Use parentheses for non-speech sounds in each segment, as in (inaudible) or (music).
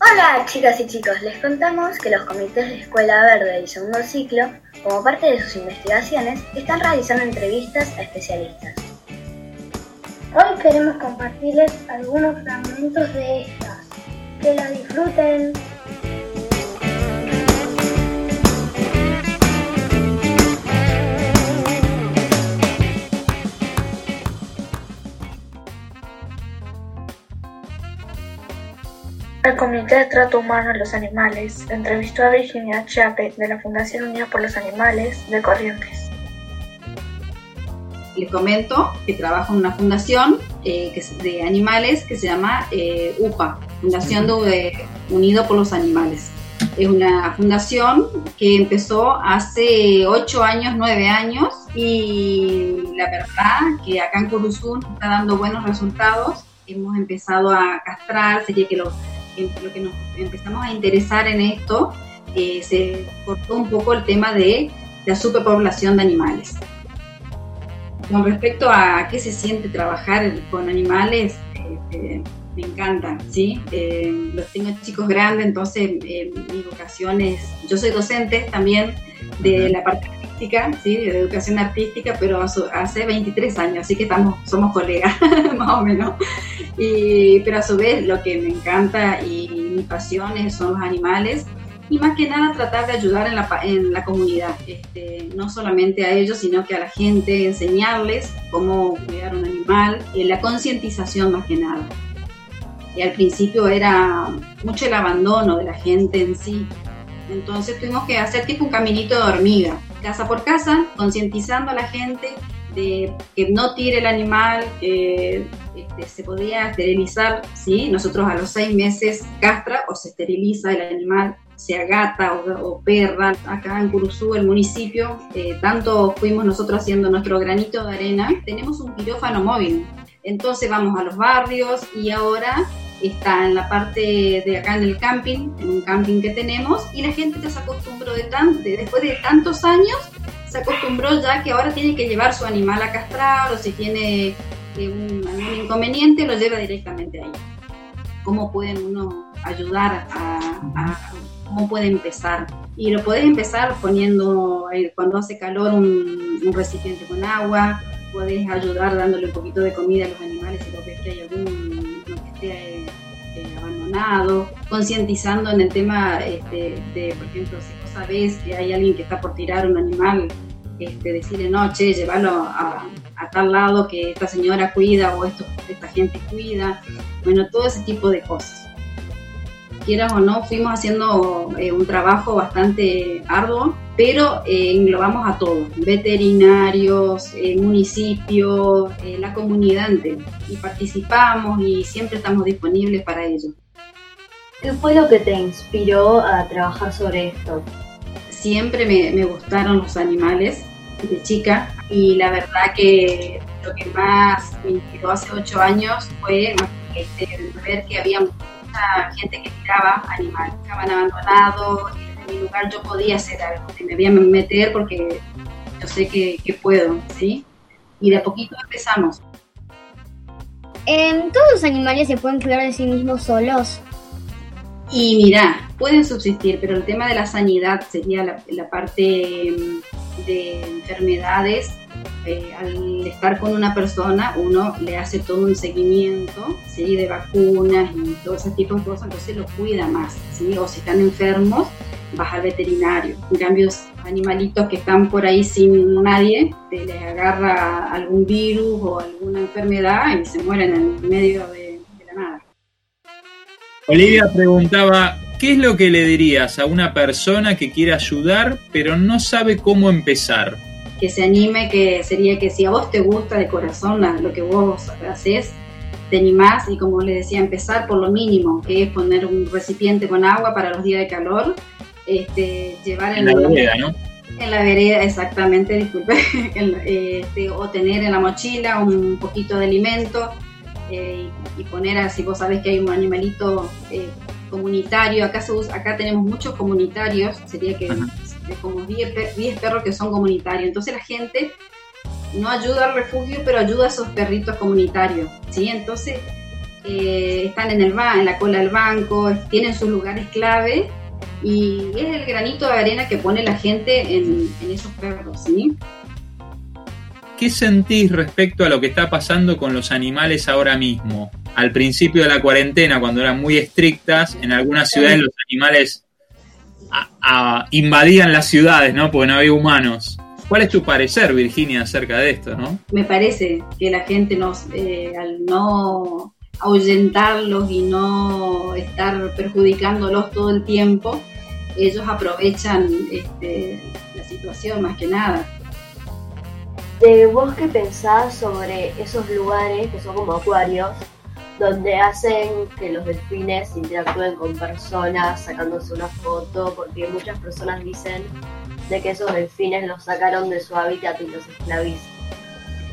Hola chicas y chicos, les contamos que los comités de Escuela Verde y Segundo Ciclo, como parte de sus investigaciones, están realizando entrevistas a especialistas. Hoy queremos compartirles algunos fragmentos de estas. Que la disfruten. El Comité de Trato Humano a los Animales entrevistó a Virginia Chape de la Fundación Unida por los Animales de Corrientes. Les comento que trabajo en una fundación eh, de animales que se llama eh, UPA, Fundación de, Unido por los Animales. Es una fundación que empezó hace 8 años, 9 años y la verdad que acá en Curuzú está dando buenos resultados. Hemos empezado a castrar, sería que lo lo que nos empezamos a interesar en esto, eh, se cortó un poco el tema de la superpoblación de animales. Con respecto a qué se siente trabajar con animales, este, me encanta, ¿sí? Eh, los tengo chicos grandes, entonces eh, mi vocación es, yo soy docente también de la parte artística, ¿sí? De educación artística, pero hace 23 años, así que estamos, somos colegas, (laughs) más o menos. Y, pero a su vez lo que me encanta y mis pasiones son los animales y más que nada tratar de ayudar en la, en la comunidad, este, no solamente a ellos, sino que a la gente, enseñarles cómo cuidar un animal, eh, la concientización más que nada. Y al principio era mucho el abandono de la gente en sí, entonces tuvimos que hacer tipo un caminito de hormiga, casa por casa, concientizando a la gente de que no tire el animal, que este, se podía esterilizar, ¿sí? Nosotros a los seis meses castra o se esteriliza el animal, sea gata o, perra. Acá en Curuzú, el municipio, eh, tanto fuimos nosotros haciendo nuestro granito de arena, tenemos un quirófano móvil. Entonces vamos a los barrios y ahora está en la parte de acá en el camping, en un camping que tenemos, y la gente ya se acostumbró de, tan, después de tantos años, se acostumbró ya que ahora tiene que llevar su animal a castrar o si tiene eh, un, algún inconveniente, lo lleva directamente ahí. ¿Cómo pueden uno ayudar a, cómo puede empezar? Y lo puedes empezar poniendo, eh, cuando hace calor, un, un recipiente con agua, puedes ayudar dándole un poquito de comida a los animales si lo ves que hay algún que esté eh, concientizando en el tema este, de, por ejemplo, si vos sabés que hay alguien que está por tirar un animal, este, decirle, no, che, llevarlo a, tal lado que esta señora cuida o esta gente cuida, bueno, todo ese tipo de cosas. Quieras o no, fuimos haciendo eh, un trabajo bastante arduo, pero eh, englobamos a todos, veterinarios, eh, municipios, la comunidad y participamos y siempre estamos disponibles para ello. ¿Qué fue lo que te inspiró a trabajar sobre esto? Siempre me, me gustaron los animales de chica y la verdad que lo que más me inspiró hace ocho años fue este, ver que había gente que tiraba animales, estaban abandonados, en mi lugar yo podía hacer algo, me voy a meter porque yo sé que, puedo, ¿sí? Y de a poquito empezamos. ¿En ¿Todos los animales se pueden cuidar de sí mismos solos? Y mira, pueden subsistir, pero el tema de la sanidad sería la, parte mm, de enfermedades eh, al estar con una persona, uno le hace todo un seguimiento ¿sí? de vacunas y todo ese tipo de cosas, entonces lo cuida más. ¿sí? O si están enfermos, vas al veterinario. En cambio, animalitos que están por ahí sin nadie, te les agarra algún virus o alguna enfermedad y se mueren en medio de. Olivia preguntaba, ¿qué es lo que le dirías a una persona que quiere ayudar pero no sabe cómo empezar? que se anime, que sería que si a vos te gusta de corazón lo que vos haces, te animás y como les decía, empezar por lo mínimo, que es poner un recipiente con agua para los días de calor, este, llevar en, la vereda, ¿no? En la vereda, exactamente, disculpe, (laughs) este, o tener en la mochila un poquito de alimento eh, y, poner así, vos sabés que hay un animalito eh, comunitario, acá, se acá tenemos muchos comunitarios, sería que como 10, perros que son comunitarios. Entonces la gente no ayuda al refugio, pero ayuda a esos perritos comunitarios, ¿sí? Entonces, eh, están en, el en la cola del banco, tienen sus lugares clave y es el granito de arena que pone la gente en, en esos perros, ¿sí? ¿Qué sentís respecto a lo que está pasando con los animales ahora mismo? Al principio de la cuarentena, cuando eran muy estrictas, en algunas ciudades los animales invadían las ciudades, ¿no? Porque no había humanos. ¿Cuál es tu parecer, Virginia, acerca de esto, no? Me parece que la gente nos, eh, al no ahuyentarlos y no estar perjudicándolos todo el tiempo, ellos aprovechan este, la situación más que nada. ¿De vos qué pensás sobre esos lugares que son como acuarios, donde hacen que los delfines interactúen con personas sacándose una foto? Porque muchas personas dicen de que esos delfines los sacaron de su hábitat y los esclavizan.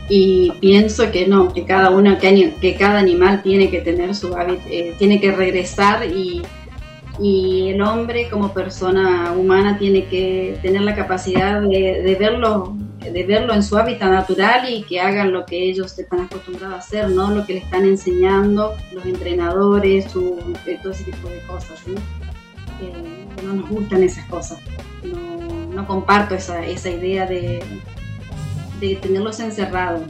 Y pienso que no, que cada uno, que, cada animal tiene que tener su hábitat, eh, tiene que regresar y y el hombre como persona humana tiene que tener la capacidad de, verlo de verlo en su hábitat natural y que hagan lo que ellos están acostumbrados a hacer, no lo que le están enseñando los entrenadores, su, todo ese tipo de cosas. no nos gustan esas cosas. No, no comparto esa, esa idea de, de tenerlos encerrados.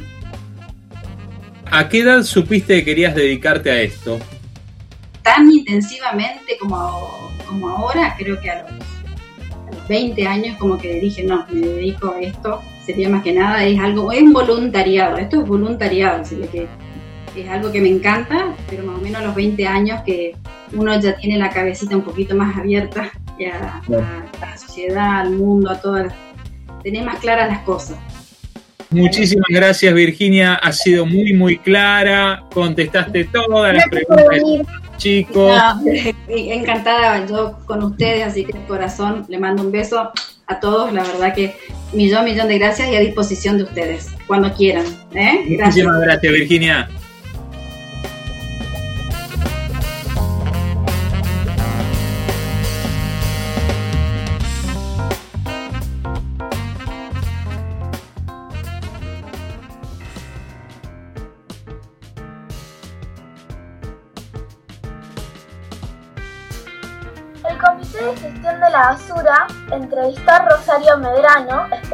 ¿A qué edad supiste que querías dedicarte a esto? tan intensivamente como, como ahora, creo que a los, 20 años como que dije, no, me dedico a esto, sería más que nada, es algo, es voluntariado, esto es voluntariado, así que es algo que me encanta, pero más o menos a los 20 años que uno ya tiene la cabecita un poquito más abierta a, la sociedad, al mundo, a todas, tener más claras las cosas. Muchísimas gracias Virginia, ha sido muy muy clara, contestaste todas las preguntas chicos. (laughs) encantada yo con ustedes, así que de corazón le mando un beso a todos, la verdad que millón, millón de gracias y a disposición de ustedes, cuando quieran. ¿eh? Muchísimas gracias, Virginia.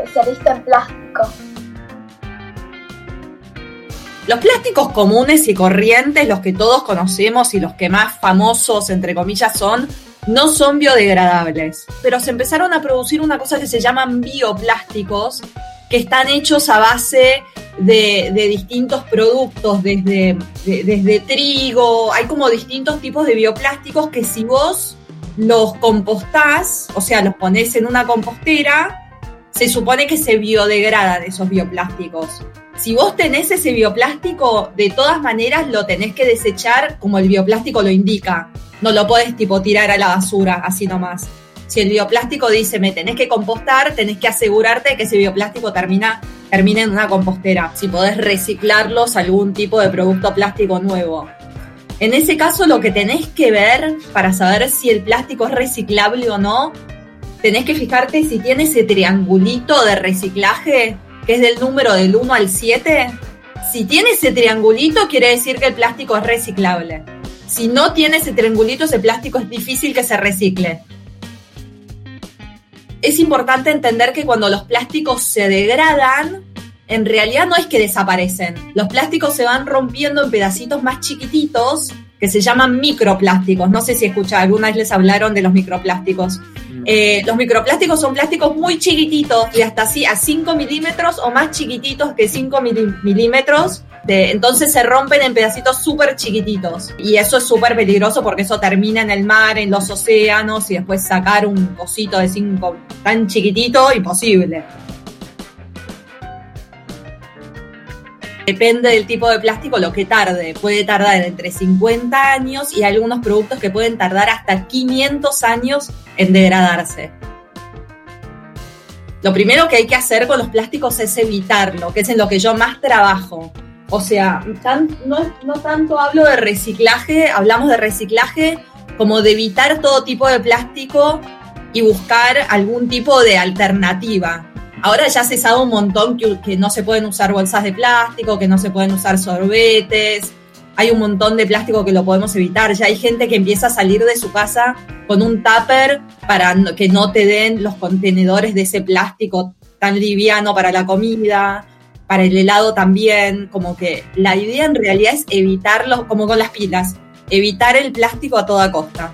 Especialista en plástico. Los plásticos comunes y corrientes, los que todos conocemos y los que más famosos, entre comillas, son, no son biodegradables. Pero se empezaron a producir una cosa que se llaman bioplásticos, que están hechos a base de, distintos productos, desde, desde trigo, hay como distintos tipos de bioplásticos que si vos los compostás, o sea, los pones en una compostera, se supone que se biodegradan esos bioplásticos. Si vos tenés ese bioplástico, de todas maneras lo tenés que desechar como el bioplástico lo indica. No lo podés tipo tirar a la basura así nomás. Si el bioplástico dice me tenés que compostar, tenés que asegurarte que ese bioplástico termina, termine en una compostera. Si podés reciclarlos algún tipo de producto plástico nuevo. En ese caso, lo que tenés que ver para saber si el plástico es reciclable o no, tenés que fijarte si tiene ese triangulito de reciclaje, que es del número del 1 al 7. Si tiene ese triangulito, quiere decir que el plástico es reciclable. Si no tiene ese triangulito, ese plástico es difícil que se recicle. Es importante entender que cuando los plásticos se degradan, en realidad no es que desaparecen. Los plásticos se van rompiendo en pedacitos más chiquititos que se llaman microplásticos. No sé si escucha, alguna vez les hablaron de los microplásticos. Mm. Eh, los microplásticos son plásticos muy chiquititos, de hasta así a 5 milímetros o más chiquititos que 5 milímetros. De, entonces se rompen en pedacitos súper chiquititos. Y eso es súper peligroso porque eso termina en el mar, en los océanos, y después sacar un cosito de 5 tan chiquitito, imposible. Depende del tipo de plástico lo que tarde. Puede tardar entre 50 años y algunos productos que pueden tardar hasta 500 años en degradarse. Lo primero que hay que hacer con los plásticos es evitarlo, que es en lo que yo más trabajo. O sea, no, no tanto hablo de reciclaje, hablamos de reciclaje como de evitar todo tipo de plástico y buscar algún tipo de alternativa Ahora ya se sabe un montón que, que no se pueden usar bolsas de plástico, que no se pueden usar sorbetes, hay un montón de plástico que lo podemos evitar. Ya hay gente que empieza a salir de su casa con un tupper para que no te den los contenedores de ese plástico tan liviano para la comida, para el helado también. Como que la idea en realidad es evitarlo, como con las pilas, evitar el plástico a toda costa.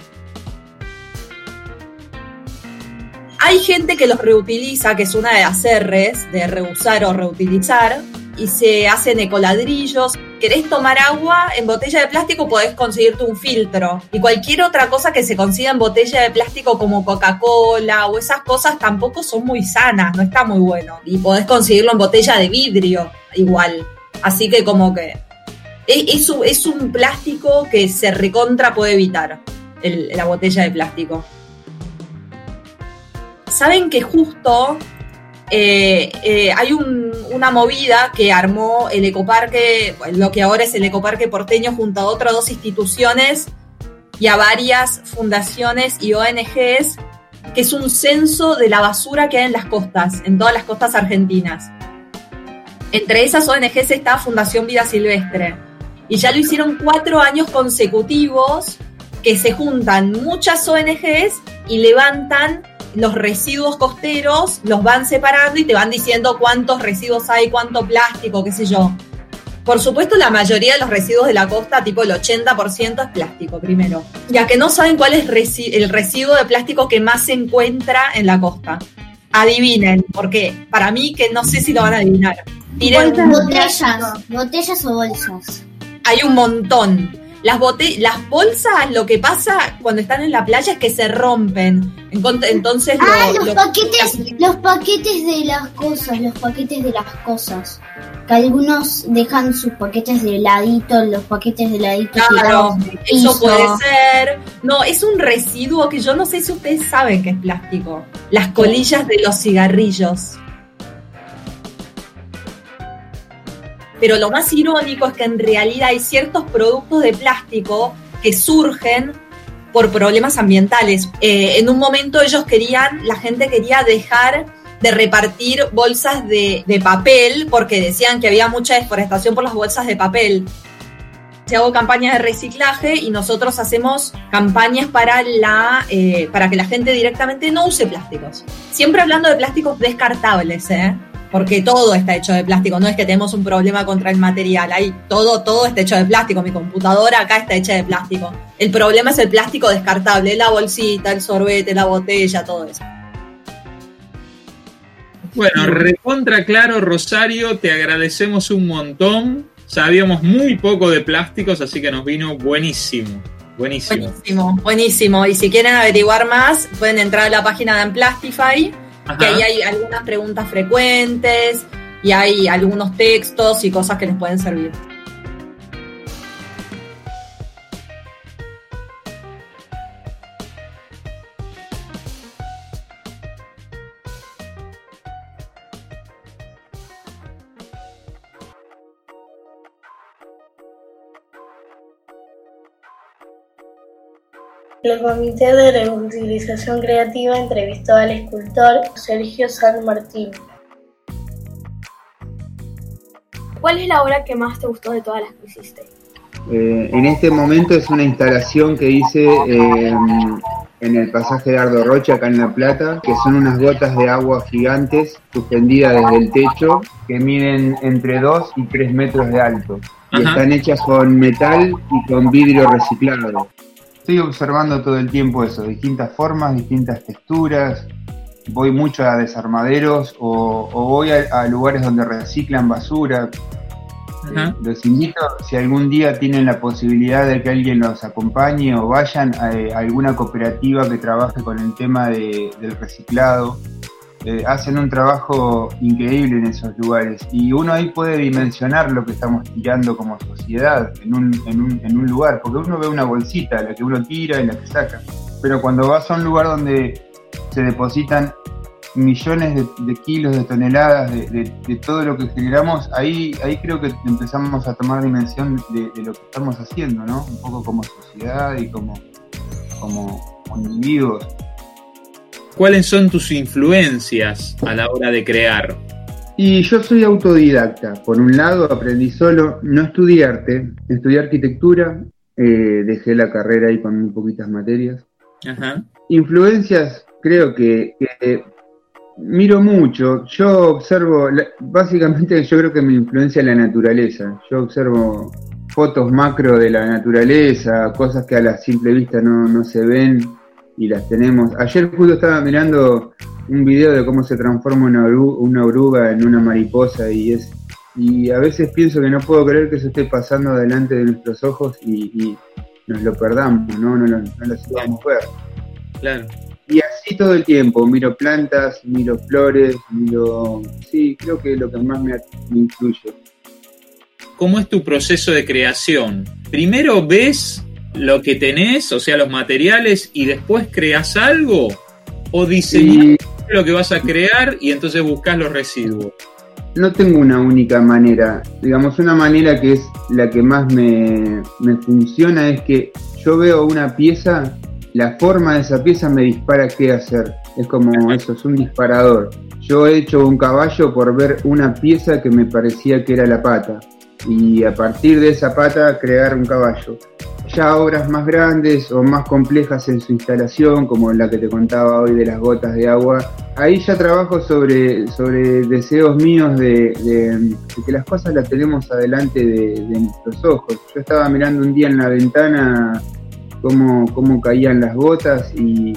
Hay gente que los reutiliza, que es una de las R's, de reusar o reutilizar, y se hacen ecoladrillos. Querés tomar agua en botella de plástico, podés conseguirte un filtro. Y cualquier otra cosa que se consiga en botella de plástico como Coca-Cola o esas cosas tampoco son muy sanas, no está muy bueno. Y podés conseguirlo en botella de vidrio igual. Así que como que es, es un plástico que se recontra puede evitar, la botella de plástico. Saben que justo eh, eh, hay una movida que armó el ecoparque, lo que ahora es el ecoparque porteño, junto a otras dos instituciones y a varias fundaciones y ONGs, que es un censo de la basura que hay en las costas, en todas las costas argentinas. Entre esas ONGs está Fundación Vida Silvestre. Y ya lo hicieron cuatro años consecutivos que se juntan muchas ONGs y levantan los residuos costeros los van separando y te van diciendo cuántos residuos hay, cuánto plástico, qué sé yo. Por supuesto, la mayoría de los residuos de la costa, tipo el 80% es plástico, primero. Ya que no saben cuál es el residuo de plástico que más se encuentra en la costa. Adivinen, porque para mí que no sé si lo van a adivinar. botellas, botellas o bolsas. Hay un montón. Las, las bolsas, lo que pasa cuando están en la playa es que se rompen. Entonces, ah, los, paquetes, los paquetes de las cosas, los paquetes de las cosas. Que algunos dejan sus paquetes de heladito, los paquetes de heladito. Claro, eso puede ser. No, es un residuo que yo no sé si ustedes saben que es plástico. Las colillas de los cigarrillos. Pero lo más irónico es que en realidad hay ciertos productos de plástico que surgen por problemas ambientales. Eh, en un momento ellos querían, la gente quería dejar de repartir bolsas de, papel porque decían que había mucha deforestación por las bolsas de papel. Se hago campañas de reciclaje y nosotros hacemos campañas para, la, eh, para que la gente directamente no use plásticos. Siempre hablando de plásticos descartables, ¿eh? Porque todo está hecho de plástico, no es que tenemos un problema contra el material, hay todo, todo está hecho de plástico, mi computadora acá está hecha de plástico. El problema es el plástico descartable, la bolsita, el sorbete, la botella, todo eso. Bueno, recontra claro, Rosario, te agradecemos un montón. Sabíamos muy poco de plásticos, así que nos vino buenísimo. Buenísimo. Buenísimo, buenísimo. Y si quieren averiguar más, pueden entrar a la página de Amplastify que ahí hay algunas preguntas frecuentes y hay algunos textos y cosas que les pueden servir. El Comité de Reutilización Creativa entrevistó al escultor Sergio San Martín. ¿Cuál es la obra que más te gustó de todas las que hiciste? Eh, en este momento es una instalación que hice eh, en el pasaje de Ardo Rocha, acá en La Plata, que son unas gotas de agua gigantes suspendidas desde el techo que miden entre 2 y 3 metros de alto. Y están hechas con metal y con vidrio reciclado estoy observando todo el tiempo eso, distintas formas, distintas texturas. Voy mucho a desarmaderos o, voy a, lugares donde reciclan basura. Eh, los invito, si algún día tienen la posibilidad de que alguien los acompañe o vayan a, alguna cooperativa que trabaje con el tema del reciclado eh, hacen un trabajo increíble en esos lugares y uno ahí puede dimensionar lo que estamos tirando como sociedad en un, en un, en un lugar, porque uno ve una bolsita, la que uno tira y la que saca, pero cuando vas a un lugar donde se depositan millones de, kilos, de toneladas de, todo lo que generamos, ahí, ahí creo que empezamos a tomar dimensión de, lo que estamos haciendo, ¿no? Un poco como sociedad y como, como individuos. ¿Cuáles son tus influencias a la hora de crear? Y yo soy autodidacta. Por un lado, aprendí solo, no estudié arte, estudié arquitectura, eh, dejé la carrera ahí con muy poquitas materias. Ajá. Influencias, creo que, que miro mucho. Yo observo, básicamente yo creo que me influencia la naturaleza. Yo observo fotos macro de la naturaleza, cosas que a la simple vista no, no se ven y las tenemos. Ayer justo estaba mirando un video de cómo se transforma una, oru- una oruga en una mariposa y es y a veces pienso que no puedo creer que eso esté pasando delante de nuestros ojos y, y nos lo perdamos, ¿no? No, lo- no lo podamos ver. Claro. Y así todo el tiempo, miro plantas, miro flores, miro... Sí, creo que es lo que más me, me influye. ¿Cómo es tu proceso de creación? Primero ves lo que tenés, o sea, los materiales, y después creas algo, o diseñas lo que vas a crear y entonces buscas los residuos. No tengo una única manera. Digamos, una manera que es la que más me, me funciona es que yo veo una pieza, la forma de esa pieza me dispara qué hacer. Es como eso, es un disparador. Yo he hecho un caballo por ver una pieza que me parecía que era la pata. Y a partir de esa pata crear un caballo. Ya obras más grandes o más complejas en su instalación, como la que te contaba hoy de las gotas de agua, ahí ya trabajo sobre, sobre deseos míos de, de- de que las cosas las tenemos adelante de, de nuestros ojos. Yo estaba mirando un día en la ventana cómo, cómo caían las gotas y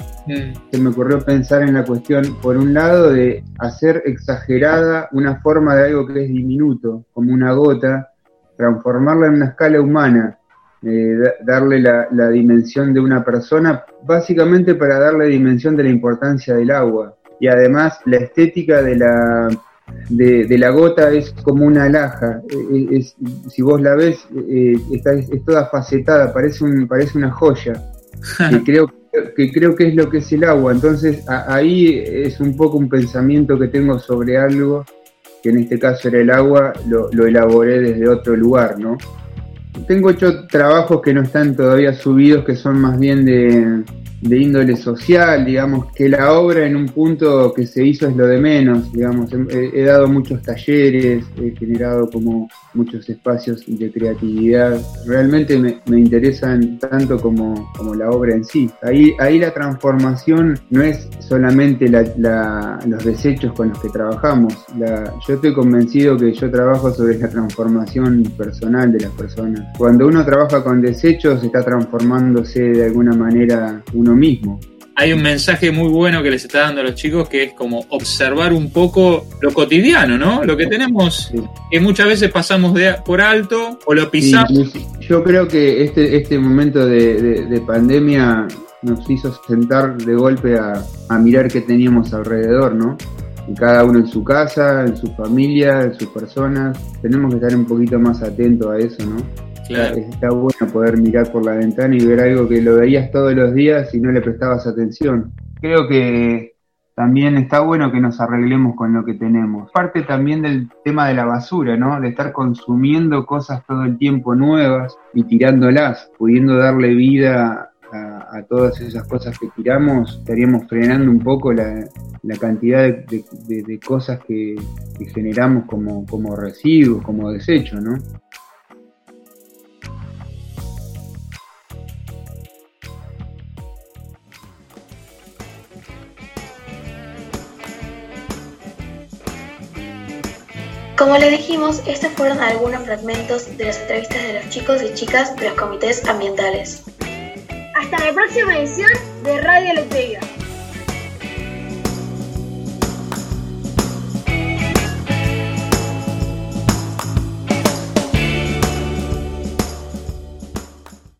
se me ocurrió pensar en la cuestión, por un lado, de hacer exagerada una forma de algo que es diminuto, como una gota, transformarla en una escala humana, eh, da- darle la, la dimensión de una persona, básicamente para darle dimensión de la importancia del agua. Y además la estética de la, de, de la gota es como una alhaja. Eh, es- si vos la ves, eh, está, es, es toda facetada, parece, un, parece una joya. (laughs) que, creo, que creo que es lo que es el agua. Entonces a- ahí es un poco un pensamiento que tengo sobre algo, que en este caso era el agua, lo, lo elaboré desde otro lugar, ¿no? Tengo hecho trabajos que no están todavía subidos, que son más bien de, de índole social, digamos, que la obra en un punto que se hizo es lo de menos, digamos, he, he dado muchos talleres, he generado como muchos espacios de creatividad, realmente me, me interesan tanto como, como la obra en sí. Ahí, ahí la transformación no es solamente la- la- los desechos con los que trabajamos, La- yo estoy convencido que yo trabajo sobre la transformación personal de las personas. Cuando uno trabaja con desechos está transformándose de alguna manera uno mismo. Hay un mensaje muy bueno que les está dando a los chicos que es como observar un poco lo cotidiano, ¿no? Lo que tenemos, que muchas veces pasamos de, por alto o lo pisamos. Sí, yo creo que este, este momento de, de- de pandemia nos hizo sentar de golpe a, a mirar qué teníamos alrededor, ¿no? Y cada uno en su casa, en su familia, en sus personas. Tenemos que estar un poquito más atentos a eso, ¿no? Claro. Está bueno poder mirar por la ventana y ver algo que lo veías todos los días y no le prestabas atención. Creo que también está bueno que nos arreglemos con lo que tenemos. Parte también del tema de la basura, ¿no? De estar consumiendo cosas todo el tiempo nuevas y tirándolas, pudiendo darle vida a, todas esas cosas que tiramos, estaríamos frenando un poco la, la cantidad de, de- cosas que, que generamos como, como residuos, como desechos, ¿no? Como les dijimos, estos fueron algunos fragmentos de las entrevistas de los chicos y chicas de los comités ambientales. Hasta la próxima edición de Radio Letreira.